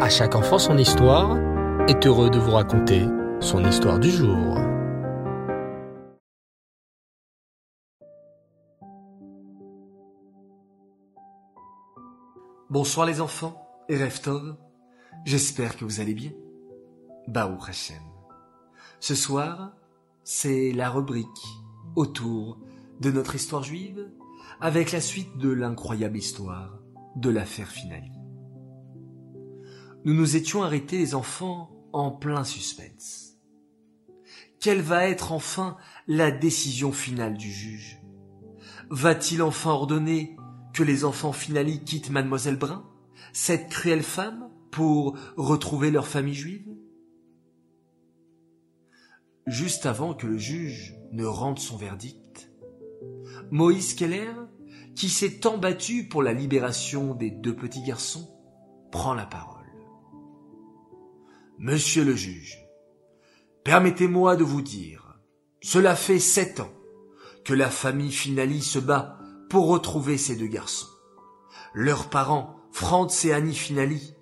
À chaque enfant son histoire est heureux de vous raconter son histoire du jour. Bonsoir les enfants et Reftov, j'espère que vous allez bien. Baou Hashem. Ce soir, c'est la rubrique autour de notre histoire juive avec la suite de l'incroyable histoire de l'affaire Finali. Nous nous étions arrêtés les enfants en plein suspense. Quelle va être enfin la décision finale du juge? Va-t-il enfin ordonner que les enfants Finali quittent mademoiselle Brun, cette cruelle femme, pour retrouver leur famille juive? Juste avant que le juge ne rende son verdict, Moïse Keller, qui s'est tant battu pour la libération des deux petits garçons, prend la parole. Monsieur le juge, permettez-moi de vous dire, cela fait sept ans que la famille Finali se bat pour retrouver ces deux garçons. Leurs parents, Franz et Annie Finali,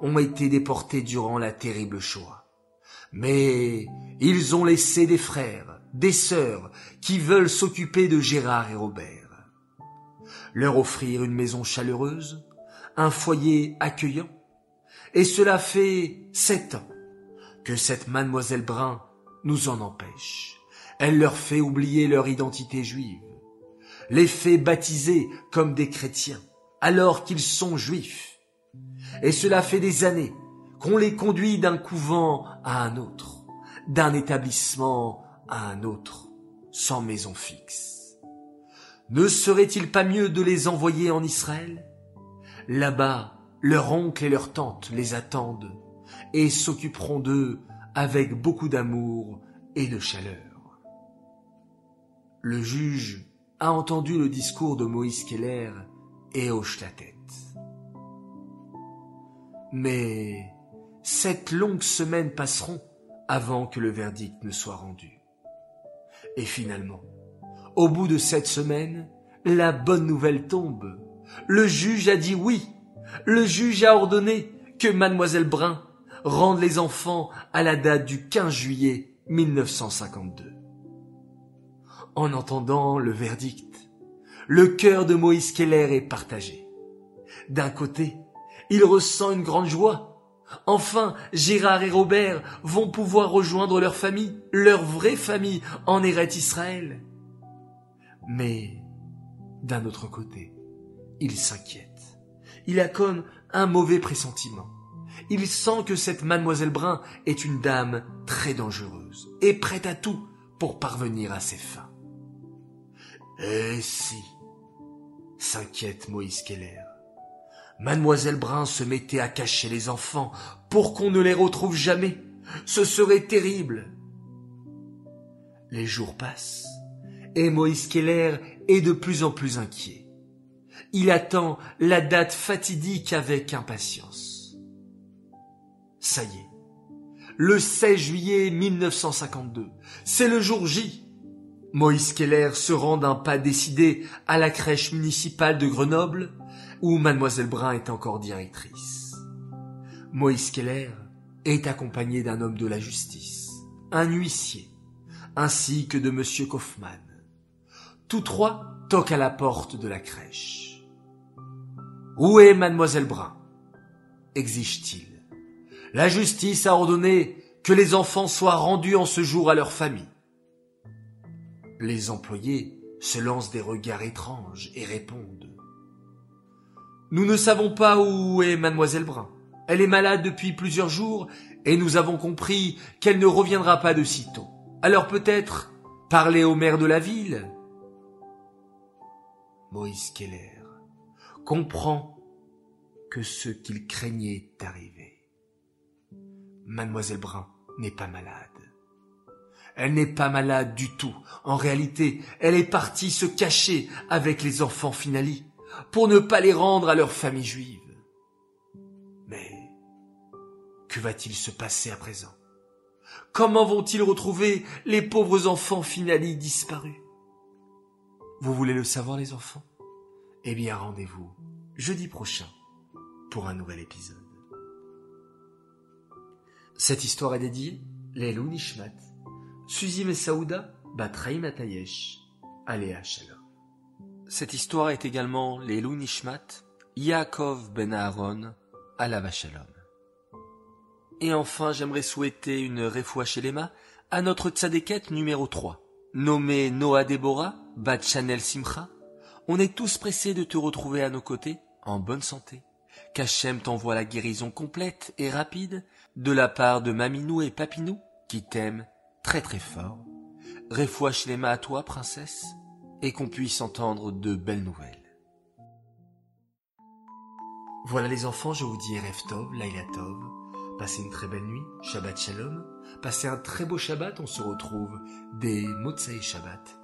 ont été déportés durant la terrible Shoah. Mais ils ont laissé des frères, des sœurs, qui veulent s'occuper de Gérard et Robert. Leur offrir une maison chaleureuse, un foyer accueillant, et cela fait sept ans que cette mademoiselle Brun nous en empêche. Elle leur fait oublier leur identité juive, les fait baptiser comme des chrétiens, alors qu'ils sont juifs. Et cela fait des années qu'on les conduit d'un couvent à un autre, d'un établissement à un autre, sans maison fixe. Ne serait-il pas mieux de les envoyer en Israël? Là-bas, leur oncle et leur tante les attendent et s'occuperont d'eux avec beaucoup d'amour et de chaleur. Le juge a entendu le discours de Moïse Keller et hoche la tête. Mais sept longues semaines passeront avant que le verdict ne soit rendu. Et finalement, au bout de sept semaines, la bonne nouvelle tombe. Le juge a dit oui le juge a ordonné que mademoiselle Brun rende les enfants à la date du 15 juillet 1952. En entendant le verdict, le cœur de Moïse Keller est partagé. D'un côté, il ressent une grande joie. Enfin, Gérard et Robert vont pouvoir rejoindre leur famille, leur vraie famille en Eretz Israël. Mais, d'un autre côté, il s'inquiète il a comme un mauvais pressentiment. Il sent que cette mademoiselle Brun est une dame très dangereuse et prête à tout pour parvenir à ses fins. Et si, s'inquiète Moïse Keller, mademoiselle Brun se mettait à cacher les enfants pour qu'on ne les retrouve jamais, ce serait terrible. Les jours passent et Moïse Keller est de plus en plus inquiet. Il attend la date fatidique avec impatience. Ça y est. Le 16 juillet 1952. C'est le jour J. Moïse Keller se rend d'un pas décidé à la crèche municipale de Grenoble, où mademoiselle Brun est encore directrice. Moïse Keller est accompagné d'un homme de la justice, un huissier, ainsi que de monsieur Kaufmann. Tous trois toquent à la porte de la crèche. Où est mademoiselle Brun? exige-t-il. La justice a ordonné que les enfants soient rendus en ce jour à leur famille. Les employés se lancent des regards étranges et répondent. Nous ne savons pas où est mademoiselle Brun. Elle est malade depuis plusieurs jours et nous avons compris qu'elle ne reviendra pas de sitôt. Alors peut-être parler au maire de la ville Moïse Keller comprend que ce qu'il craignait est arrivé. Mademoiselle Brun n'est pas malade. Elle n'est pas malade du tout. En réalité, elle est partie se cacher avec les enfants Finali pour ne pas les rendre à leur famille juive. Mais que va-t-il se passer à présent? Comment vont-ils retrouver les pauvres enfants Finali disparus? Vous voulez le savoir les enfants? Eh bien, rendez-vous jeudi prochain pour un nouvel épisode. Cette histoire est dédiée Lelou Nishmat, Suzy Messaouda, Batraim Atayesh, Aléa Shalom. Cette histoire est également Lelou Nishmat, Yaakov Ben Aaron, Alava Shalom. Et enfin, j'aimerais souhaiter une réfoua Shelema à notre tzadékette numéro 3, nommée Noah Deborah, Bat Chanel Simcha. On est tous pressés de te retrouver à nos côtés, en bonne santé. Qu'Hachem t'envoie la guérison complète et rapide de la part de Maminou et Papinou, qui t'aiment très très fort. Réfoua Shelema à toi, princesse, et qu'on puisse entendre de belles nouvelles. Voilà les enfants, je vous dis Erev Tov, Tov. Passez une très belle nuit, Shabbat Shalom. Passez un très beau Shabbat, on se retrouve des Motsai Shabbat.